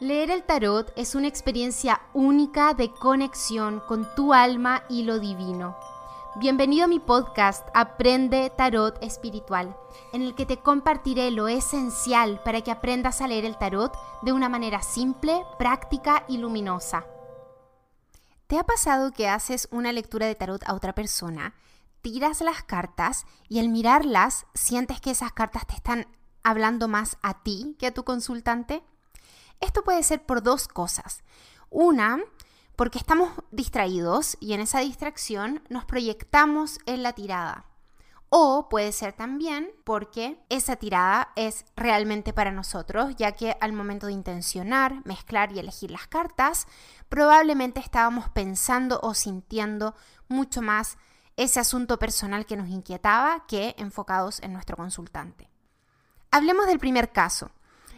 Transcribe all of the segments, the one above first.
Leer el tarot es una experiencia única de conexión con tu alma y lo divino. Bienvenido a mi podcast Aprende Tarot Espiritual, en el que te compartiré lo esencial para que aprendas a leer el tarot de una manera simple, práctica y luminosa. ¿Te ha pasado que haces una lectura de tarot a otra persona, tiras las cartas y al mirarlas sientes que esas cartas te están hablando más a ti que a tu consultante? Esto puede ser por dos cosas. Una, porque estamos distraídos y en esa distracción nos proyectamos en la tirada. O puede ser también porque esa tirada es realmente para nosotros, ya que al momento de intencionar, mezclar y elegir las cartas, probablemente estábamos pensando o sintiendo mucho más ese asunto personal que nos inquietaba que enfocados en nuestro consultante. Hablemos del primer caso,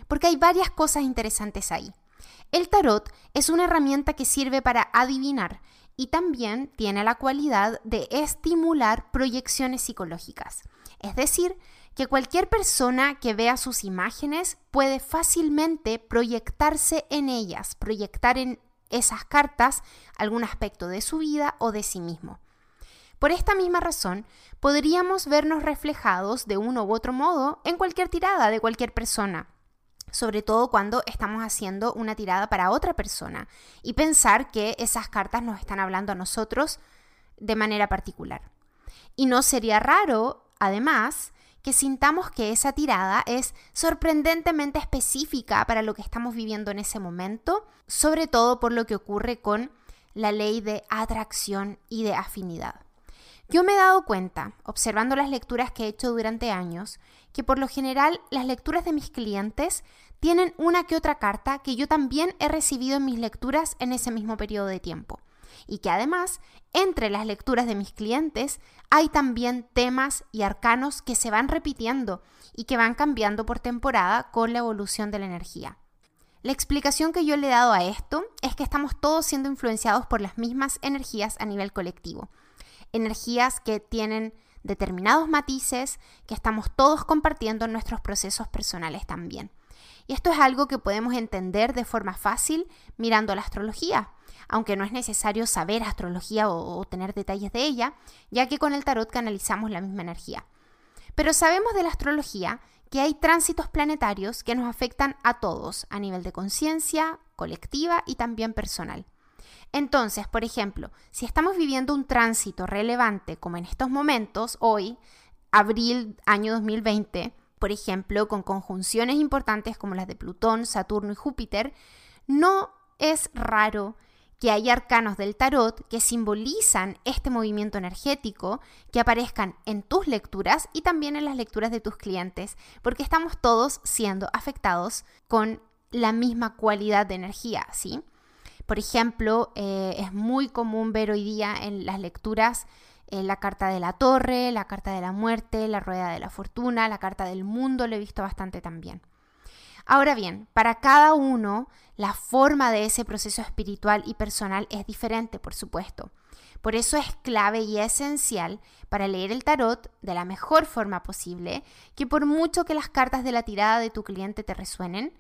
porque hay varias cosas interesantes ahí. El tarot es una herramienta que sirve para adivinar y también tiene la cualidad de estimular proyecciones psicológicas. Es decir, que cualquier persona que vea sus imágenes puede fácilmente proyectarse en ellas, proyectar en esas cartas algún aspecto de su vida o de sí mismo. Por esta misma razón, podríamos vernos reflejados de uno u otro modo en cualquier tirada de cualquier persona sobre todo cuando estamos haciendo una tirada para otra persona y pensar que esas cartas nos están hablando a nosotros de manera particular. Y no sería raro, además, que sintamos que esa tirada es sorprendentemente específica para lo que estamos viviendo en ese momento, sobre todo por lo que ocurre con la ley de atracción y de afinidad. Yo me he dado cuenta, observando las lecturas que he hecho durante años, que por lo general las lecturas de mis clientes tienen una que otra carta que yo también he recibido en mis lecturas en ese mismo periodo de tiempo. Y que además, entre las lecturas de mis clientes, hay también temas y arcanos que se van repitiendo y que van cambiando por temporada con la evolución de la energía. La explicación que yo le he dado a esto es que estamos todos siendo influenciados por las mismas energías a nivel colectivo energías que tienen determinados matices que estamos todos compartiendo en nuestros procesos personales también. Y esto es algo que podemos entender de forma fácil mirando la astrología, aunque no es necesario saber astrología o, tener detalles de ella, ya que con el tarot canalizamos la misma energía. Pero sabemos de la astrología que hay tránsitos planetarios que nos afectan a todos a nivel de conciencia, colectiva y también personal. Entonces, por ejemplo, si estamos viviendo un tránsito relevante como en estos momentos, hoy, abril año 2020, por ejemplo, con conjunciones importantes como las de Plutón, Saturno y Júpiter, no es raro que haya arcanos del tarot que simbolizan este movimiento energético que aparezcan en tus lecturas y también en las lecturas de tus clientes, porque estamos todos siendo afectados con la misma cualidad de energía, ¿sí? Por ejemplo, eh, es muy común ver hoy día en las lecturas eh, la carta de la torre, la carta de la muerte, la rueda de la fortuna, la carta del mundo, lo he visto bastante también. Ahora bien, para cada uno, la forma de ese proceso espiritual y personal es diferente, por supuesto. Por eso es clave y esencial para leer el tarot de la mejor forma posible, que por mucho que las cartas de la tirada de tu cliente te resuenen,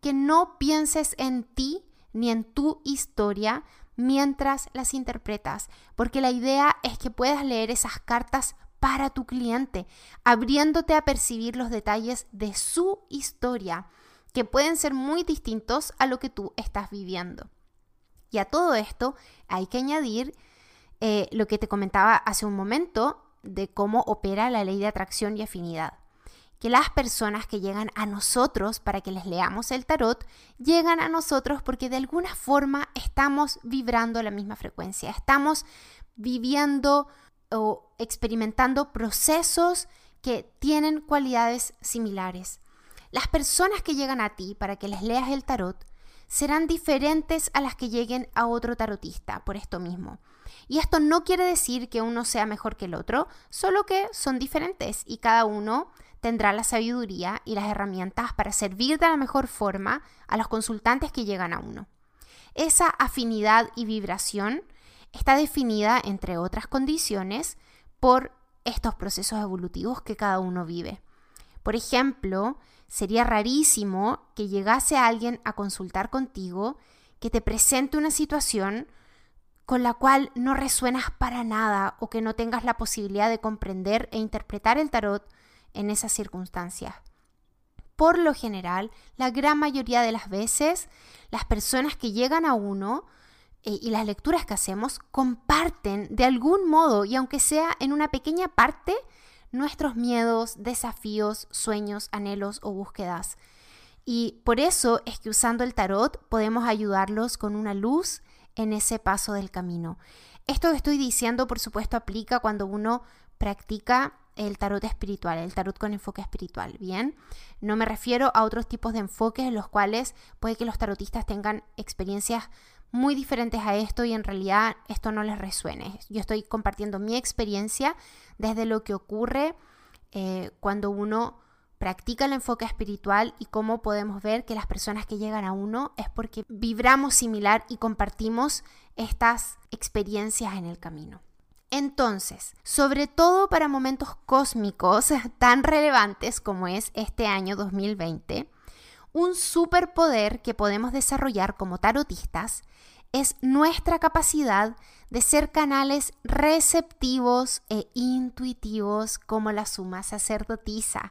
que no pienses en ti ni en tu historia mientras las interpretas, porque la idea es que puedas leer esas cartas para tu cliente, abriéndote a percibir los detalles de su historia, que pueden ser muy distintos a lo que tú estás viviendo. Y a todo esto hay que añadir eh, lo que te comentaba hace un momento de cómo opera la ley de atracción y afinidad que las personas que llegan a nosotros para que les leamos el tarot, llegan a nosotros porque de alguna forma estamos vibrando la misma frecuencia, estamos viviendo o experimentando procesos que tienen cualidades similares. Las personas que llegan a ti para que les leas el tarot serán diferentes a las que lleguen a otro tarotista por esto mismo. Y esto no quiere decir que uno sea mejor que el otro, solo que son diferentes y cada uno tendrá la sabiduría y las herramientas para servir de la mejor forma a los consultantes que llegan a uno. Esa afinidad y vibración está definida, entre otras condiciones, por estos procesos evolutivos que cada uno vive. Por ejemplo, sería rarísimo que llegase alguien a consultar contigo, que te presente una situación con la cual no resuenas para nada o que no tengas la posibilidad de comprender e interpretar el tarot en esas circunstancias. Por lo general, la gran mayoría de las veces, las personas que llegan a uno eh, y las lecturas que hacemos comparten de algún modo, y aunque sea en una pequeña parte, nuestros miedos, desafíos, sueños, anhelos o búsquedas. Y por eso es que usando el tarot podemos ayudarlos con una luz en ese paso del camino. Esto que estoy diciendo, por supuesto, aplica cuando uno practica el tarot espiritual, el tarot con enfoque espiritual, ¿bien? No me refiero a otros tipos de enfoques en los cuales puede que los tarotistas tengan experiencias muy diferentes a esto y en realidad esto no les resuene. Yo estoy compartiendo mi experiencia desde lo que ocurre eh, cuando uno practica el enfoque espiritual y cómo podemos ver que las personas que llegan a uno es porque vibramos similar y compartimos estas experiencias en el camino. Entonces, sobre todo para momentos cósmicos tan relevantes como es este año 2020, un superpoder que podemos desarrollar como tarotistas es nuestra capacidad de ser canales receptivos e intuitivos como la suma sacerdotisa,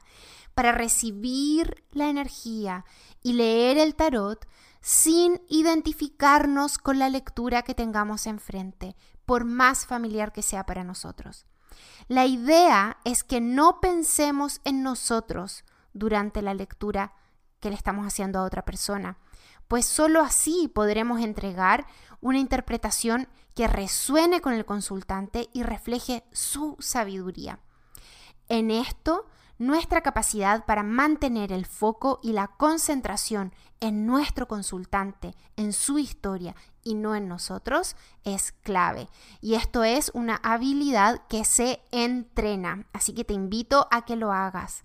para recibir la energía y leer el tarot sin identificarnos con la lectura que tengamos enfrente, por más familiar que sea para nosotros. La idea es que no pensemos en nosotros durante la lectura que le estamos haciendo a otra persona, pues sólo así podremos entregar una interpretación que resuene con el consultante y refleje su sabiduría. En esto, nuestra capacidad para mantener el foco y la concentración en nuestro consultante, en su historia y no en nosotros, es clave. Y esto es una habilidad que se entrena, así que te invito a que lo hagas.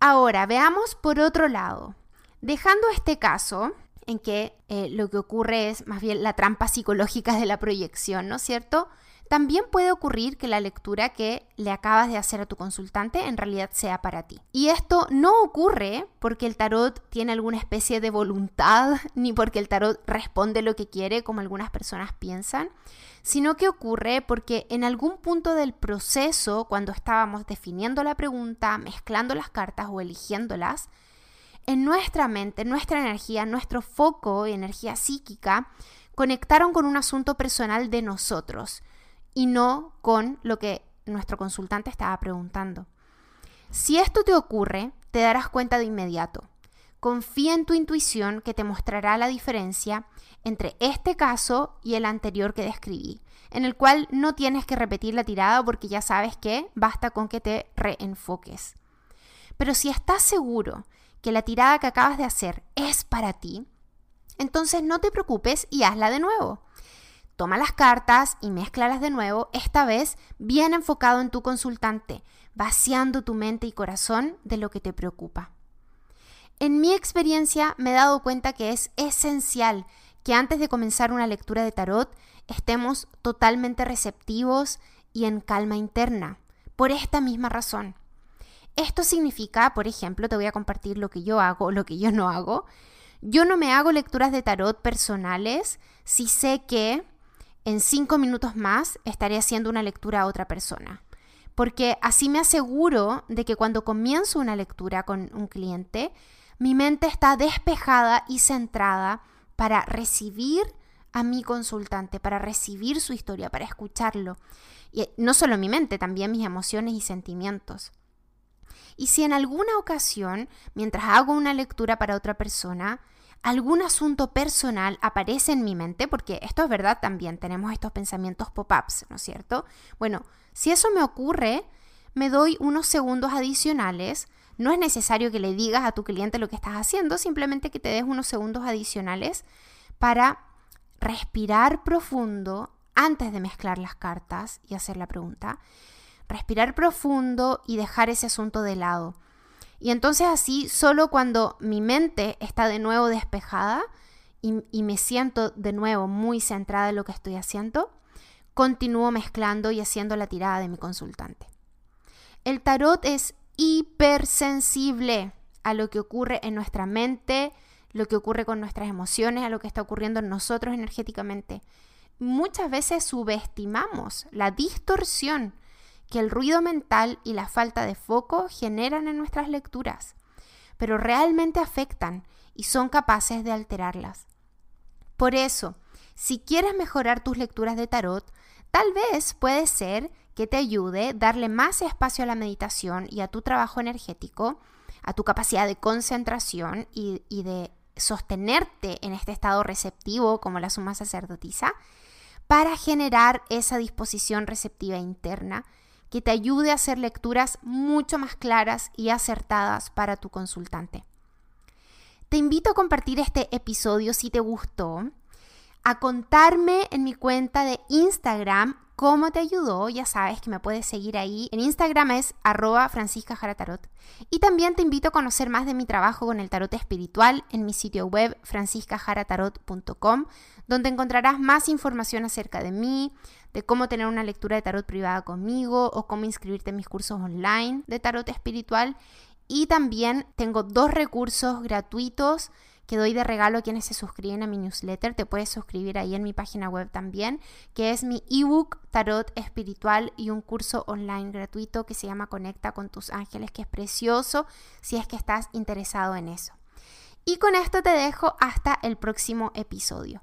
Ahora, veamos por otro lado. Dejando este caso, en que eh, lo que ocurre es más bien la trampa psicológica de la proyección, ¿no es cierto? También puede ocurrir que la lectura que le acabas de hacer a tu consultante en realidad sea para ti. Y esto no ocurre porque el tarot tiene alguna especie de voluntad, ni porque el tarot responde lo que quiere, como algunas personas piensan, sino que ocurre porque en algún punto del proceso, cuando estábamos definiendo la pregunta, mezclando las cartas o eligiéndolas, en nuestra mente, nuestra energía, nuestro foco y energía psíquica conectaron con un asunto personal de nosotros y no con lo que nuestro consultante estaba preguntando. Si esto te ocurre, te darás cuenta de inmediato. Confía en tu intuición que te mostrará la diferencia entre este caso y el anterior que describí, en el cual no tienes que repetir la tirada porque ya sabes que basta con que te reenfoques. Pero si estás seguro que la tirada que acabas de hacer es para ti, entonces no te preocupes y hazla de nuevo. Toma las cartas y mézclalas de nuevo, esta vez bien enfocado en tu consultante, vaciando tu mente y corazón de lo que te preocupa. En mi experiencia me he dado cuenta que es esencial que antes de comenzar una lectura de tarot estemos totalmente receptivos y en calma interna, por esta misma razón. Esto significa, por ejemplo, te voy a compartir lo que yo hago, lo que yo no hago. Yo no me hago lecturas de tarot personales si sé que en cinco minutos más estaré haciendo una lectura a otra persona. Porque así me aseguro de que cuando comienzo una lectura con un cliente, mi mente está despejada y centrada para recibir a mi consultante, para recibir su historia, para escucharlo. Y no solo mi mente, también mis emociones y sentimientos. Y si en alguna ocasión, mientras hago una lectura para otra persona, algún asunto personal aparece en mi mente, porque esto es verdad también, tenemos estos pensamientos pop-ups, ¿no es cierto? Bueno, si eso me ocurre, me doy unos segundos adicionales. No es necesario que le digas a tu cliente lo que estás haciendo, simplemente que te des unos segundos adicionales para respirar profundo antes de mezclar las cartas y hacer la pregunta respirar profundo y dejar ese asunto de lado. Y entonces así, solo cuando mi mente está de nuevo despejada y, me siento de nuevo muy centrada en lo que estoy haciendo, continúo mezclando y haciendo la tirada de mi consultante. El tarot es hipersensible a lo que ocurre en nuestra mente, lo que ocurre con nuestras emociones, a lo que está ocurriendo en nosotros energéticamente. Muchas veces subestimamos la distorsión que el ruido mental y la falta de foco generan en nuestras lecturas, pero realmente afectan y son capaces de alterarlas. Por eso, si quieres mejorar tus lecturas de tarot, tal vez puede ser que te ayude darle más espacio a la meditación y a tu trabajo energético, a tu capacidad de concentración y, y de sostenerte en este estado receptivo como la suma sacerdotisa, para generar esa disposición receptiva interna que te ayude a hacer lecturas mucho más claras y acertadas para tu consultante. Te invito a compartir este episodio si te gustó, a contarme en mi cuenta de Instagram cómo te ayudó. Ya sabes que me puedes seguir ahí. En Instagram es arroba francisca Y también te invito a conocer más de mi trabajo con el tarot espiritual en mi sitio web franciscajaratarot.com, donde encontrarás más información acerca de mí, de cómo tener una lectura de tarot privada conmigo o cómo inscribirte en mis cursos online de tarot espiritual. Y también tengo dos recursos gratuitos que doy de regalo a quienes se suscriben a mi newsletter. Te puedes suscribir ahí en mi página web también, que es mi ebook Tarot Espiritual y un curso online gratuito que se llama Conecta con tus ángeles, que es precioso si es que estás interesado en eso. Y con esto te dejo hasta el próximo episodio.